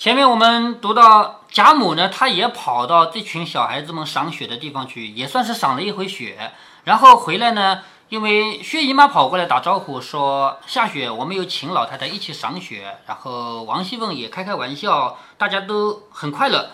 前面我们读到贾母呢，她也跑到这群小孩子们赏雪的地方去，也算是赏了一回雪。然后回来呢，因为薛姨妈跑过来打招呼说下雪，我们有请老太太一起赏雪。然后王熙凤也开开玩笑，大家都很快乐。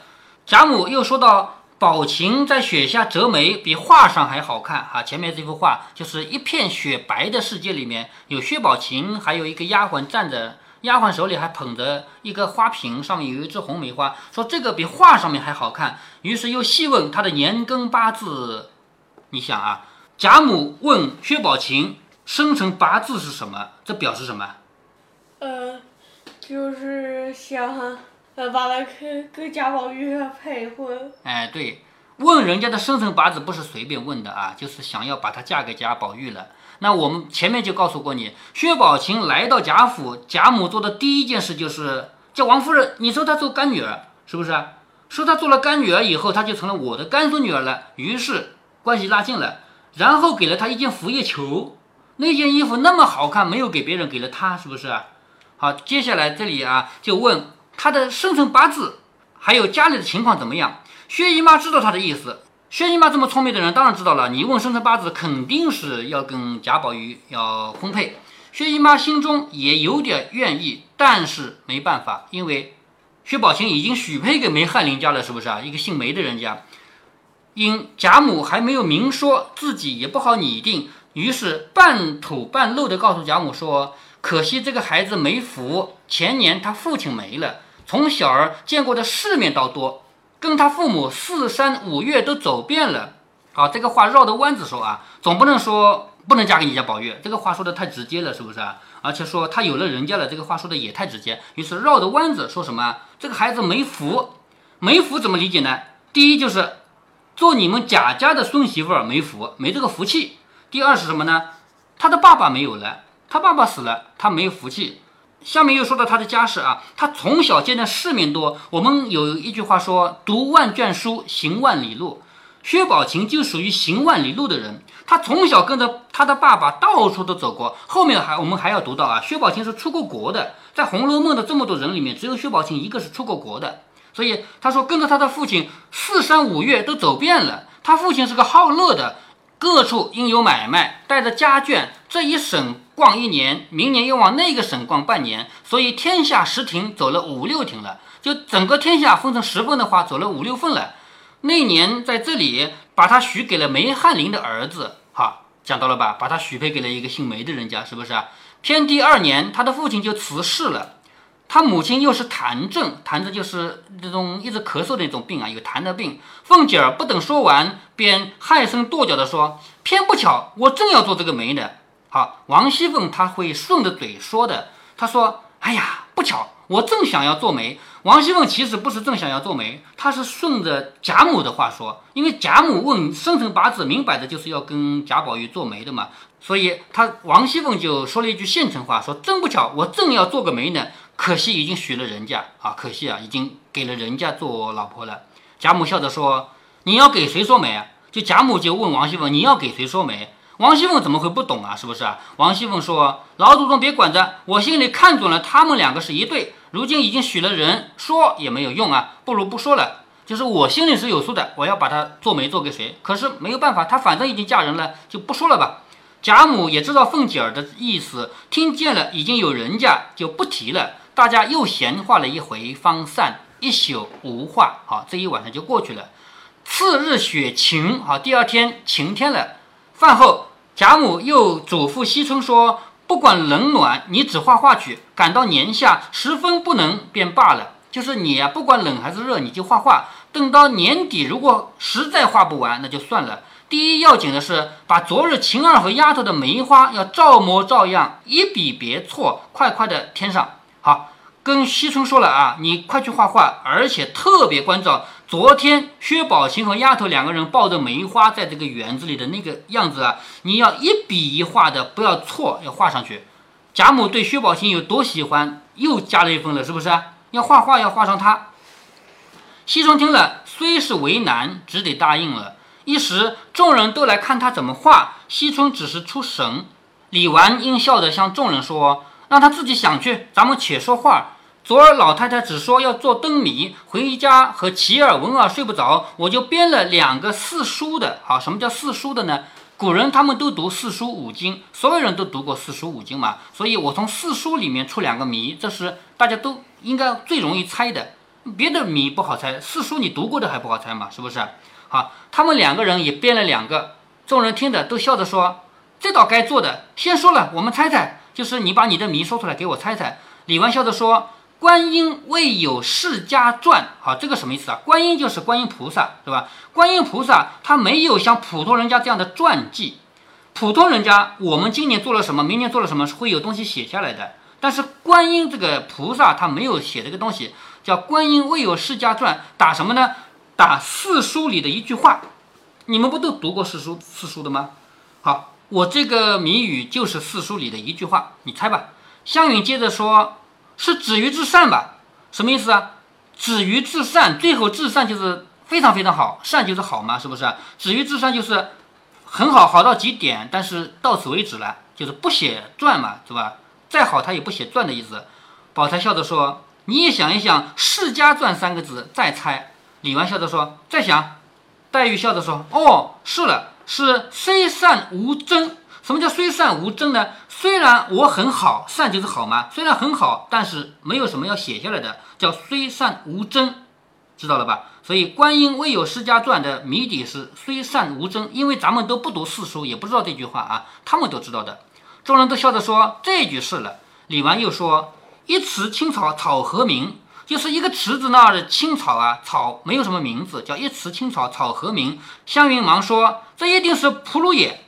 贾母又说到宝琴在雪下折梅，比画上还好看哈。前面这幅画就是一片雪白的世界，里面有薛宝琴，还有一个丫鬟站着。丫鬟手里还捧着一个花瓶，上面有一枝红梅花，说这个比画上面还好看。于是又细问他的年庚八字。你想啊，贾母问薛宝琴生辰八字是什么？这表示什么？呃，就是想呃把他跟跟贾宝玉配婚。哎，对，问人家的生辰八字不是随便问的啊，就是想要把她嫁给贾宝玉了。那我们前面就告诉过你，薛宝琴来到贾府，贾母做的第一件事就是叫王夫人，你说她做干女儿是不是？说她做了干女儿以后，她就成了我的干孙女儿了，于是关系拉近了。然后给了她一件拂叶球，那件衣服那么好看，没有给别人，给了她，是不是？好，接下来这里啊，就问她的生辰八字，还有家里的情况怎么样。薛姨妈知道她的意思。薛姨妈这么聪明的人，当然知道了。你问生辰八字，肯定是要跟贾宝玉要婚配。薛姨妈心中也有点愿意，但是没办法，因为薛宝琴已经许配给梅翰林家了，是不是啊？一个姓梅的人家。因贾母还没有明说，自己也不好拟定，于是半吐半露的告诉贾母说：“可惜这个孩子没福，前年他父亲没了，从小儿见过的世面倒多。”跟他父母四山五岳都走遍了，好，这个话绕着弯子说啊，总不能说不能嫁给你家宝玉，这个话说的太直接了，是不是啊？而且说他有了人家了，这个话说的也太直接，于是绕着弯子说什么？这个孩子没福，没福怎么理解呢？第一就是做你们贾家的孙媳妇儿没福，没这个福气。第二是什么呢？他的爸爸没有了，他爸爸死了，他没有福气。下面又说到他的家世啊，他从小见的世面多。我们有一句话说：“读万卷书，行万里路。”薛宝琴就属于行万里路的人。他从小跟着他的爸爸到处都走过。后面还我们还要读到啊，薛宝琴是出过国的。在《红楼梦》的这么多人里面，只有薛宝琴一个是出过国的。所以他说跟着他的父亲四山五岳都走遍了。他父亲是个好乐的。各处应有买卖，带着家眷，这一省逛一年，明年又往那个省逛半年，所以天下十亭走了五六亭了。就整个天下分成十份的话，走了五六份了。那年在这里把他许给了梅翰林的儿子，哈，讲到了吧？把他许配给了一个姓梅的人家，是不是啊？偏第二年，他的父亲就辞世了。他母亲又是痰症，痰症就是这种一直咳嗽的那种病啊，有痰的病。凤姐儿不等说完，便害声跺脚的说：“偏不巧，我正要做这个媒呢。”好，王熙凤她会顺着嘴说的，她说：“哎呀，不巧，我正想要做媒。”王熙凤其实不是正想要做媒，她是顺着贾母的话说，因为贾母问生辰八字，明摆着就是要跟贾宝玉做媒的嘛，所以她王熙凤就说了一句现成话，说：“真不巧，我正要做个媒呢。”可惜已经许了人家啊！可惜啊，已经给了人家做老婆了。贾母笑着说：“你要给谁说媒啊？”就贾母就问王熙凤：“你要给谁说媒？”王熙凤怎么会不懂啊？是不是啊？王熙凤说：“老祖宗别管着，我心里看准了他们两个是一对，如今已经许了人，说也没有用啊，不如不说了。就是我心里是有数的，我要把她做媒做给谁？可是没有办法，她反正已经嫁人了，就不说了吧。”贾母也知道凤姐儿的意思，听见了已经有人家，就不提了。大家又闲话了一回，方散。一宿无话，好，这一晚上就过去了。次日雪晴，好，第二天晴天了。饭后，贾母又嘱咐惜春说：“不管冷暖，你只画画去。赶到年下十分不能，便罢了。就是你呀，不管冷还是热，你就画画。等到年底，如果实在画不完，那就算了。第一要紧的是，把昨日晴儿和丫头的梅花要照模照样，一笔别错，快快的添上。”好，跟惜春说了啊，你快去画画，而且特别关照昨天薛宝琴和丫头两个人抱着梅花在这个园子里的那个样子啊，你要一笔一画的，不要错，要画上去。贾母对薛宝琴有多喜欢，又加了一分了，是不是？要画画要画上他。惜春听了，虽是为难，只得答应了。一时众人都来看他怎么画，惜春只是出神。李纨应笑着向众人说。让他自己想去，咱们且说话。昨儿老太太只说要做灯谜，回家和齐儿、文儿睡不着，我就编了两个四书的。好，什么叫四书的呢？古人他们都读四书五经，所有人都读过四书五经嘛，所以我从四书里面出两个谜，这是大家都应该最容易猜的。别的谜不好猜，四书你读过的还不好猜嘛，是不是？好，他们两个人也编了两个，众人听着都笑着说：“这道该做的，先说了，我们猜猜，就是你把你的谜说出来给我猜猜。”李纨笑着说。观音未有世家传，好，这个什么意思啊？观音就是观音菩萨，对吧？观音菩萨他没有像普通人家这样的传记，普通人家我们今年做了什么，明年做了什么，会有东西写下来的。但是观音这个菩萨他没有写这个东西，叫观音未有世家传，打什么呢？打四书里的一句话。你们不都读过四书四书的吗？好，我这个谜语就是四书里的一句话，你猜吧。湘云接着说。是止于至善吧？什么意思啊？止于至善，最后至善就是非常非常好，善就是好嘛，是不是？止于至善就是很好，好到极点，但是到此为止了，就是不写传嘛，是吧？再好他也不写传的意思。宝钗笑着说：“你也想一想‘世家传’三个字，再猜。”李纨笑着说：“再想。”黛玉笑着说：“哦，是了，是虽善无争。什么叫虽善无争呢？”虽然我很好，善就是好吗？虽然很好，但是没有什么要写下来的，叫虽善无争，知道了吧？所以观音未有世家传的谜底是虽善无争，因为咱们都不读四书，也不知道这句话啊，他们都知道的。众人都笑着说这句是了。李纨又说一池青草草何名？就是一个池子那儿的青草啊，草没有什么名字，叫一池青草草何名？湘云忙说这一定是蒲芦也。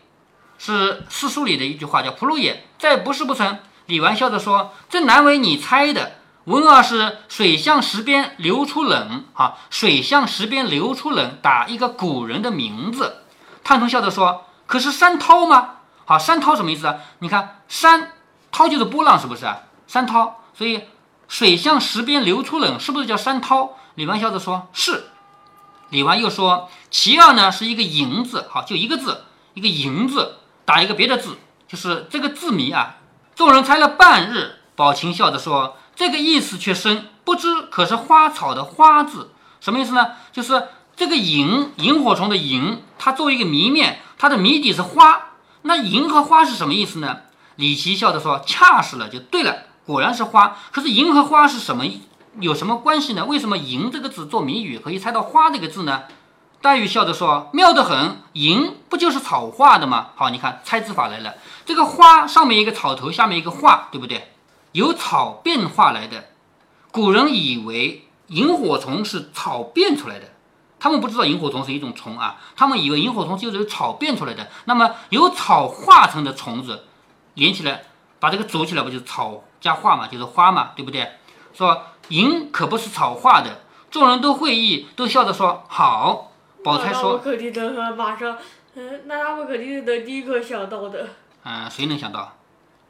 是四书里的一句话，叫“蒲芦也”，再不是不成。李纨笑着说：“这难为你猜的。”文儿是“水向石边流出冷”，啊，“水向石边流出冷”，打一个古人的名字。探春笑着说：“可是山涛吗？”好，山涛什么意思啊？你看，山涛就是波浪，是不是啊？山涛，所以“水向石边流出冷”是不是叫山涛？李纨笑着说：“是。”李纨又说：“其二呢，是一个银字，好，就一个字，一个银字。”打一个别的字，就是这个字谜啊。众人猜了半日，宝琴笑着说：“这个意思却深，不知可是花草的花字，什么意思呢？就是这个萤萤火虫的萤，它作为一个谜面，它的谜底是花。那萤和花是什么意思呢？”李琦笑着说：“恰是了，就对了，果然是花。可是萤和花是什么？有什么关系呢？为什么萤这个字做谜语可以猜到花这个字呢？”黛玉笑着说：“妙得很，银不就是草画的吗？好，你看猜字法来了。这个花上面一个草头，下面一个画，对不对？由草变化来的。古人以为萤火虫是草变出来的，他们不知道萤火虫是一种虫啊，他们以为萤火虫就是由草变出来的。那么由草化成的虫子，连起来把这个组起来，不就是草加画嘛，就是花嘛，对不对？说银可不是草化的。众人都会意，都笑着说好。宝钗说：“肯定能马上，嗯，那他们肯定是能立刻想到的。嗯，谁能想到？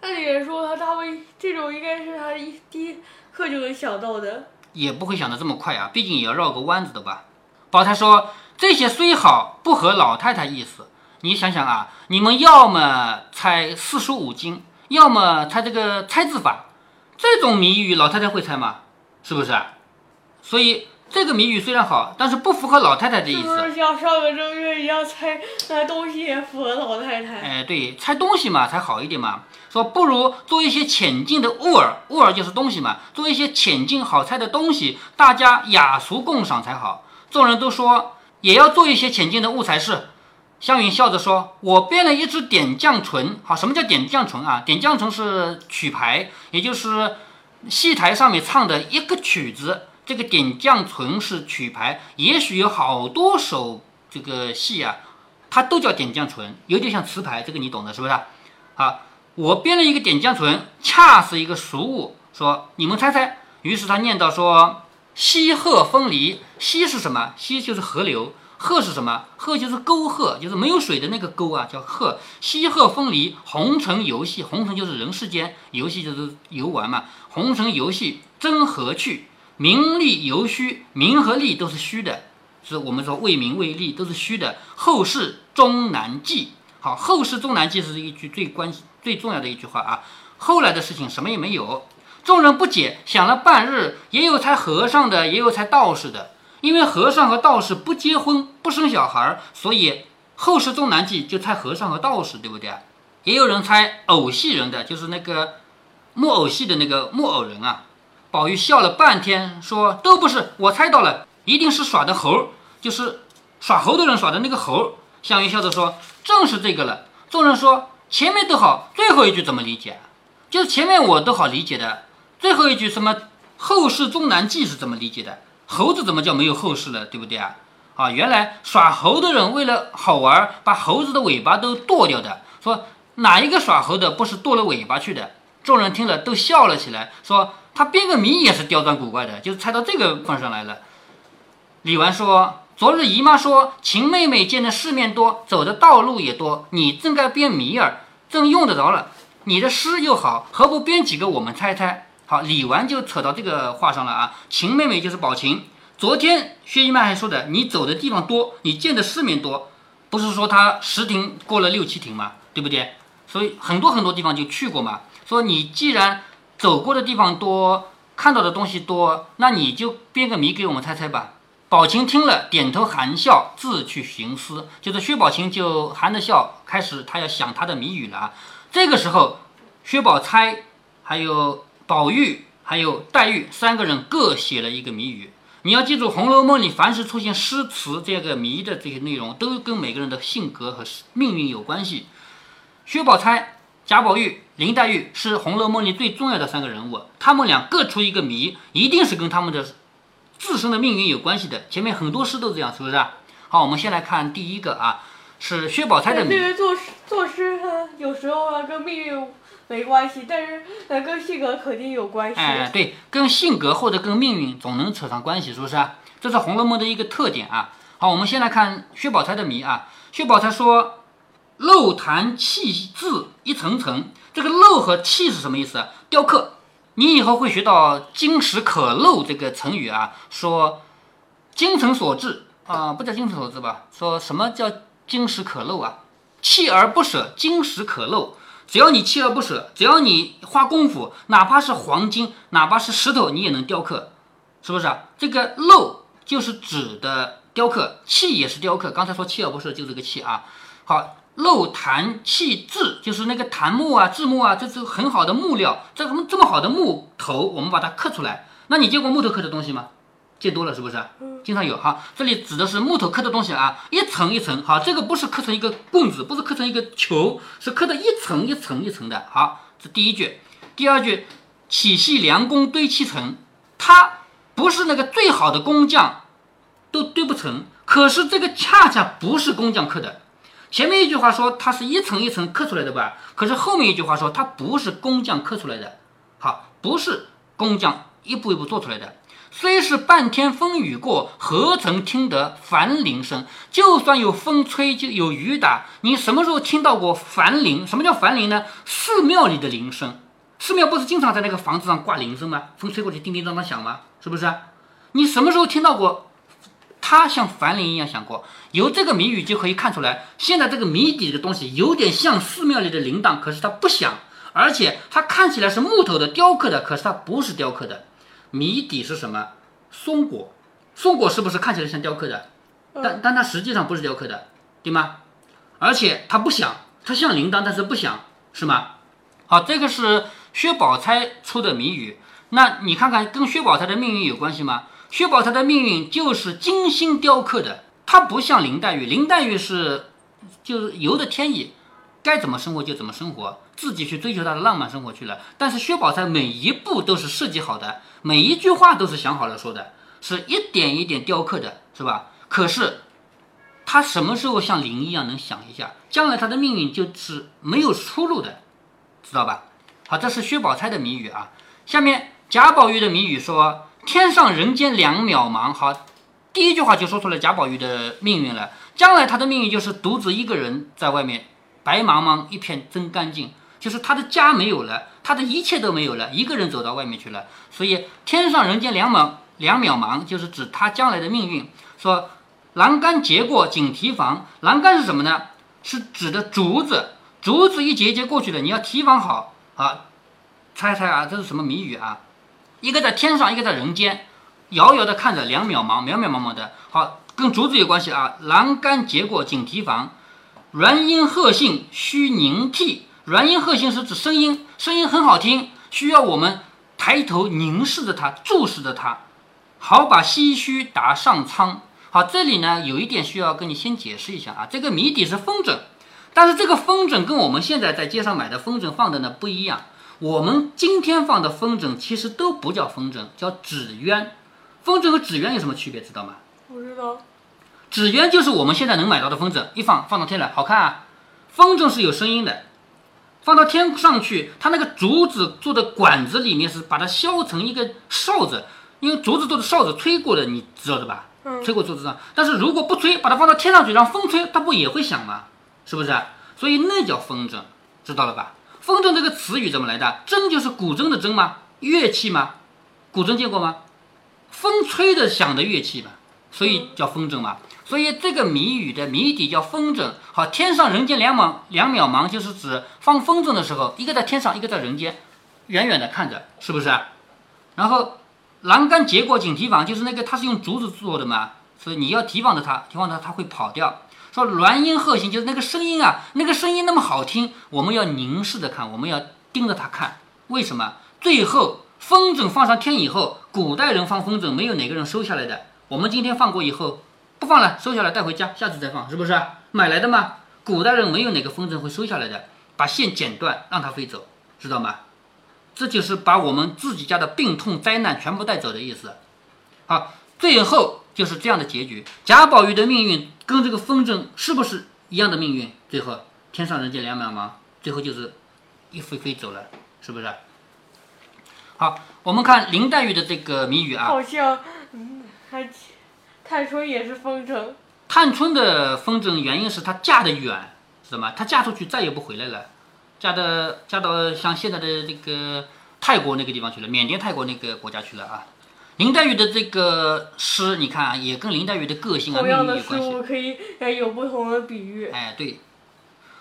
那也说他们这种应该是他一第一刻就能想到的。也不会想的这么快啊，毕竟也要绕个弯子的吧。”宝钗说：“这些虽好，不合老太太意思。你想想啊，你们要么猜四书五经，要么猜这个猜字法，这种谜语老太太会猜吗？是不是？所以。”这个谜语虽然好，但是不符合老太太的意思。是像上个正月一样猜猜东西也符合老太太。哎，对，猜东西嘛才好一点嘛。说不如做一些浅近的物儿，物儿就是东西嘛，做一些浅近好猜的东西，大家雅俗共赏才好。众人都说也要做一些浅近的物才是。湘云笑着说：“我编了一支点绛唇。好，什么叫点绛唇啊？点绛唇是曲牌，也就是戏台上面唱的一个曲子。”这个点将唇是曲牌，也许有好多首这个戏啊，它都叫点将唇，有点像词牌，这个你懂的是不是？好，我编了一个点将唇，恰是一个俗物，说你们猜猜。于是他念到说：溪壑分离，溪是什么？溪就是河流，壑是什么？壑就是沟壑，就是没有水的那个沟啊，叫壑。溪壑分离，红尘游戏，红尘就是人世间，游戏就是游玩嘛。红尘游戏真何趣？名利犹虚，名和利都是虚的，是我们说为名为利都是虚的。后世终难记。好，后世终难记是一句最关最重要的一句话啊。后来的事情什么也没有。众人不解，想了半日，也有猜和尚的，也有猜道士的。因为和尚和道士不结婚、不生小孩，所以后世重难记，就猜和尚和道士，对不对？也有人猜偶戏人的，就是那个木偶戏的那个木偶人啊。宝玉笑了半天，说：“都不是，我猜到了，一定是耍的猴，就是耍猴的人耍的那个猴。”项羽笑着说：“正是这个了。”众人说：“前面都好，最后一句怎么理解？就是前面我都好理解的。”最后一句什么后世终难记是怎么理解的？猴子怎么叫没有后世了，对不对啊？啊，原来耍猴的人为了好玩，把猴子的尾巴都剁掉的。说哪一个耍猴的不是剁了尾巴去的？众人听了都笑了起来，说他编个谜也是刁钻古怪的，就是猜到这个份上来了。李纨说：“昨日姨妈说秦妹妹见的世面多，走的道路也多，你正该编谜儿，正用得着了。你的诗又好，何不编几个我们猜猜？”好，李纨就扯到这个话上了啊。秦妹妹就是宝琴。昨天薛姨妈还说的，你走的地方多，你见的世面多，不是说她十亭过了六七亭吗？对不对？所以很多很多地方就去过嘛。说你既然走过的地方多，看到的东西多，那你就编个谜给我们猜猜吧。宝琴听了，点头含笑，自去寻思。就是薛宝琴就含着笑，开始他要想他的谜语了啊。这个时候，薛宝钗还有。宝玉还有黛玉三个人各写了一个谜语。你要记住，《红楼梦》里凡是出现诗词这个谜的这些内容，都跟每个人的性格和命运有关系。薛宝钗、贾宝玉、林黛玉是《红楼梦》里最重要的三个人物，他们俩各出一个谜，一定是跟他们的自身的命运有关系的。前面很多诗都这样，是不是？好，我们先来看第一个啊，是薛宝钗的谜。这个作诗作诗，有时候啊跟命运。没关系，但是呃，跟性格肯定有关系。哎，对，跟性格或者跟命运总能扯上关系，是不是啊？这是《红楼梦》的一个特点啊。好，我们先来看薛宝钗的谜啊。薛宝钗说：“漏檀砌字一层层。”这个“漏”和“砌”是什么意思？雕刻。你以后会学到“金石可镂”这个成语啊。说精诚所至啊，不叫精诚所至吧？说什么叫金石可镂啊？锲而不舍，金石可镂。只要你锲而不舍，只要你花功夫，哪怕是黄金，哪怕是石头，你也能雕刻，是不是啊？这个镂就是指的雕刻，砌也是雕刻。刚才说锲而不舍就这个砌啊。好，镂檀砌字就是那个檀木啊、制木啊，这是很好的木料。这什么这么好的木头，我们把它刻出来。那你见过木头刻的东西吗？见多了是不是？经常有哈。这里指的是木头刻的东西啊，一层一层。好，这个不是刻成一个棍子，不是刻成一个球，是刻的一层一层一层的。好，这第一句。第二句，起系良工堆砌成，它不是那个最好的工匠都堆不成。可是这个恰恰不是工匠刻的。前面一句话说它是一层一层刻出来的吧？可是后面一句话说它不是工匠刻出来的。好，不是工匠一步一步做出来的。虽是半天风雨过，何曾听得凡铃声？就算有风吹，就有雨打，你什么时候听到过凡铃？什么叫凡铃呢？寺庙里的铃声。寺庙不是经常在那个房子上挂铃声吗？风吹过去，叮叮当当响吗？是不是？你什么时候听到过它像凡人一样想过？由这个谜语就可以看出来，现在这个谜底的东西有点像寺庙里的铃铛，可是它不响，而且它看起来是木头的雕刻的，可是它不是雕刻的。谜底是什么？松果，松果是不是看起来像雕刻的？但但它实际上不是雕刻的，对吗？而且它不响，它像铃铛，但是不响，是吗？好，这个是薛宝钗出的谜语。那你看看跟薛宝钗的命运有关系吗？薛宝钗的命运就是精心雕刻的，她不像林黛玉，林黛玉是就是由着天意，该怎么生活就怎么生活。自己去追求她的浪漫生活去了，但是薛宝钗每一步都是设计好的，每一句话都是想好了说的，是一点一点雕刻的，是吧？可是他什么时候像林一样能想一下，将来他的命运就是没有出路的，知道吧？好，这是薛宝钗的谜语啊。下面贾宝玉的谜语说：“天上人间两渺茫。”好，第一句话就说出了贾宝玉的命运了，将来他的命运就是独自一个人在外面，白茫茫一片真干净。就是他的家没有了，他的一切都没有了，一个人走到外面去了。所以天上人间两渺两渺茫，就是指他将来的命运。说栏杆结过紧提防，栏杆是什么呢？是指的竹子，竹子一节节过去的，你要提防好啊。猜猜啊，这是什么谜语啊？一个在天上，一个在人间，遥遥的看着两渺茫，渺渺茫茫的。好，跟竹子有关系啊。栏杆结过紧提防，软音鹤信须凝替。软音鹤信是指声音，声音很好听，需要我们抬头凝视着它，注视着它，好把唏嘘打上苍。好，这里呢有一点需要跟你先解释一下啊，这个谜底是风筝，但是这个风筝跟我们现在在街上买的风筝放的呢不一样。我们今天放的风筝其实都不叫风筝，叫纸鸢。风筝和纸鸢有什么区别？知道吗？不知道。纸鸢就是我们现在能买到的风筝，一放放到天来，好看啊。风筝是有声音的，放到天上去，它那个竹子做的管子里面是把它削成一个哨子，因为竹子做的哨子吹过的，你知道的吧？吹过竹子上，但是如果不吹，把它放到天上去，让风吹，它不也会响吗？是不是？所以那叫风筝，知道了吧？风筝这个词语怎么来的？筝就是古筝的筝吗？乐器吗？古筝见过吗？风吹的响的乐器嘛，所以叫风筝嘛。所以这个谜语的谜底叫风筝。好，天上人间两茫两渺茫，就是指放风筝的时候，一个在天上，一个在人间，远远的看着，是不是？然后。栏杆结过紧提防，就是那个它是用竹子做的嘛，所以你要提防着它，提防着它会跑掉。说鸾音鹤行，就是那个声音啊，那个声音那么好听，我们要凝视着看，我们要盯着它看。为什么？最后风筝放上天以后，古代人放风筝没有哪个人收下来的。我们今天放过以后不放了，收下来带回家，下次再放，是不是？买来的嘛。古代人没有哪个风筝会收下来的，把线剪断让它飞走，知道吗？这就是把我们自己家的病痛灾难全部带走的意思。好，最后就是这样的结局。贾宝玉的命运跟这个风筝是不是一样的命运？最后天上人间两渺茫，最后就是一飞飞走了，是不是？好，我们看林黛玉的这个谜语啊。好像嗯，还探春也是风筝。探春的风筝原因是她嫁得远，知道吗？她嫁出去再也不回来了。嫁到嫁到像现在的这个泰国那个地方去了，缅甸泰国那个国家去了啊。林黛玉的这个诗，你看啊，也跟林黛玉的个性啊、命运有关系。同样的可以有不同的比喻。哎，对。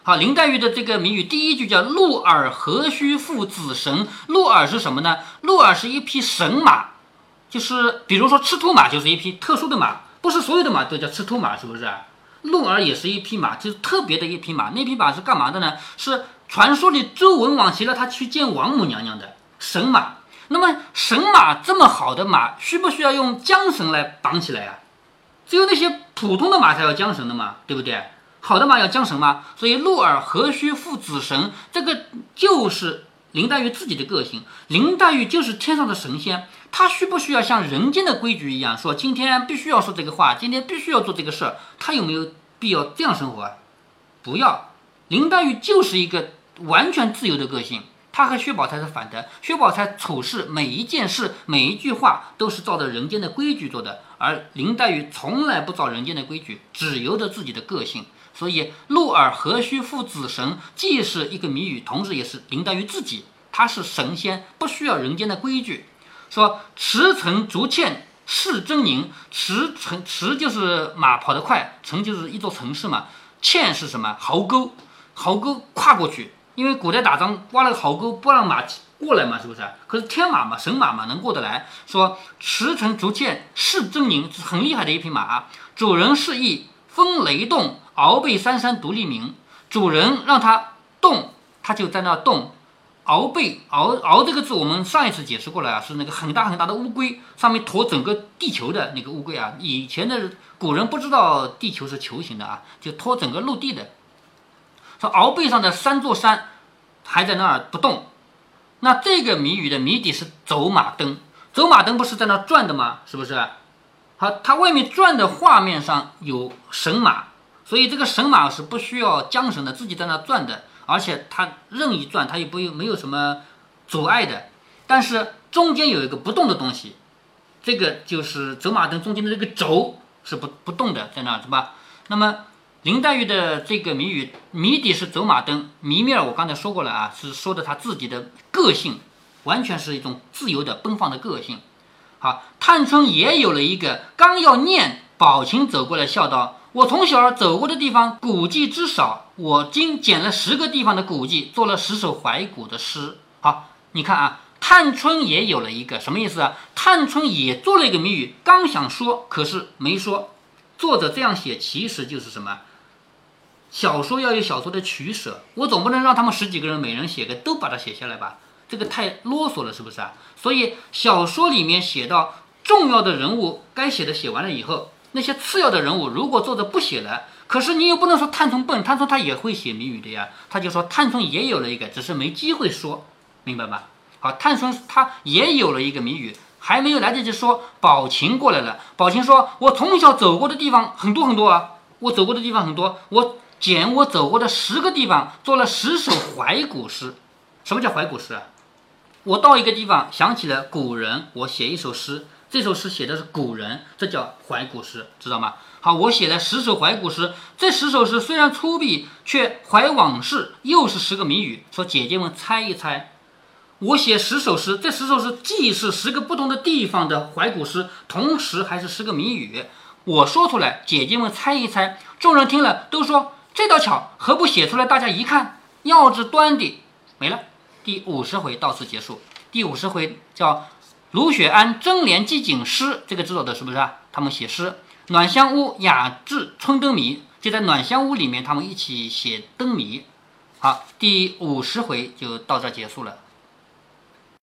好，林黛玉的这个谜语，第一句叫“鹿耳何须负子绳”。鹿耳是什么呢？鹿耳是一匹神马，就是比如说赤兔马，就是一匹特殊的马，不是所有的马都叫赤兔马，是不是？鹿耳也是一匹马，就是特别的一匹马。那匹马是干嘛的呢？是传说里周文王骑了它去见王母娘娘的神马。那么神马这么好的马，需不需要用缰绳来绑起来呀？只有那些普通的马才要缰绳的嘛，对不对？好的马要缰绳吗？所以鹿耳何须负子绳？这个就是林黛玉自己的个性。林黛玉就是天上的神仙，她需不需要像人间的规矩一样，说今天必须要说这个话，今天必须要做这个事儿？她有没有必要这样生活啊？不要。林黛玉就是一个完全自由的个性，他和薛宝钗是反的。薛宝钗处事每一件事、每一句话都是照着人间的规矩做的，而林黛玉从来不照人间的规矩，只由着自己的个性。所以“鹿耳何须负子绳”既是一个谜语，同时也是林黛玉自己，她是神仙，不需要人间的规矩。说“驰骋逐堑是狰狞”，驰骋驰就是马跑得快，骋就是一座城市嘛，堑是什么？壕沟。壕沟跨过去，因为古代打仗挖了个壕沟，不让马过来嘛，是不是？可是天马嘛，神马嘛，能过得来。说驰骋逐堑是真宁，很厉害的一匹马。主人示意风雷动，鳌背三山独立名。主人让它动，它就在那动。鳌背，鳌鳌这个字我们上一次解释过了啊，是那个很大很大的乌龟，上面驮整个地球的那个乌龟啊。以前的古人不知道地球是球形的啊，就拖整个陆地的。说鳌背上的三座山还在那儿不动，那这个谜语的谜底是走马灯。走马灯不是在那转的吗？是不是？好，它外面转的画面上有神马，所以这个神马是不需要缰绳的，自己在那转的，而且它任意转，它也不有没有什么阻碍的。但是中间有一个不动的东西，这个就是走马灯中间的这个轴是不不动的，在那是吧？那么。林黛玉的这个谜语谜底是走马灯，谜面我刚才说过了啊，是说的她自己的个性，完全是一种自由的奔放的个性。好，探春也有了一个，刚要念，宝琴走过来笑道：“我从小走过的地方古迹之少，我今捡了十个地方的古迹，做了十首怀古的诗。”好，你看啊，探春也有了一个什么意思啊？探春也做了一个谜语，刚想说，可是没说。作者这样写，其实就是什么？小说要有小说的取舍，我总不能让他们十几个人每人写个都把它写下来吧？这个太啰嗦了，是不是啊？所以小说里面写到重要的人物该写的写完了以后，那些次要的人物如果作者不写了，可是你又不能说探春笨，探春他也会写谜语的呀。他就说探春也有了一个，只是没机会说，明白吧？好，探春他也有了一个谜语，还没有来得及说，宝琴过来了。宝琴说：“我从小走过的地方很多很多啊，我走过的地方很多，我。”捡我走过的十个地方，做了十首怀古诗。什么叫怀古诗啊？我到一个地方想起了古人，我写一首诗。这首诗写的是古人，这叫怀古诗，知道吗？好，我写了十首怀古诗。这十首诗虽然粗鄙，却怀往事，又是十个谜语。说姐姐们猜一猜，我写十首诗，这十首诗既是十个不同的地方的怀古诗，同时还是十个谜语。我说出来，姐姐们猜一猜。众人听了都说。这道巧，何不写出来？大家一看，要字端的，没了。第五十回到此结束。第五十回叫卢雪庵争联寄景诗，这个知道的是不是啊？他们写诗。暖香屋雅致春灯谜，就在暖香屋里面，他们一起写灯谜。好，第五十回就到这结束了。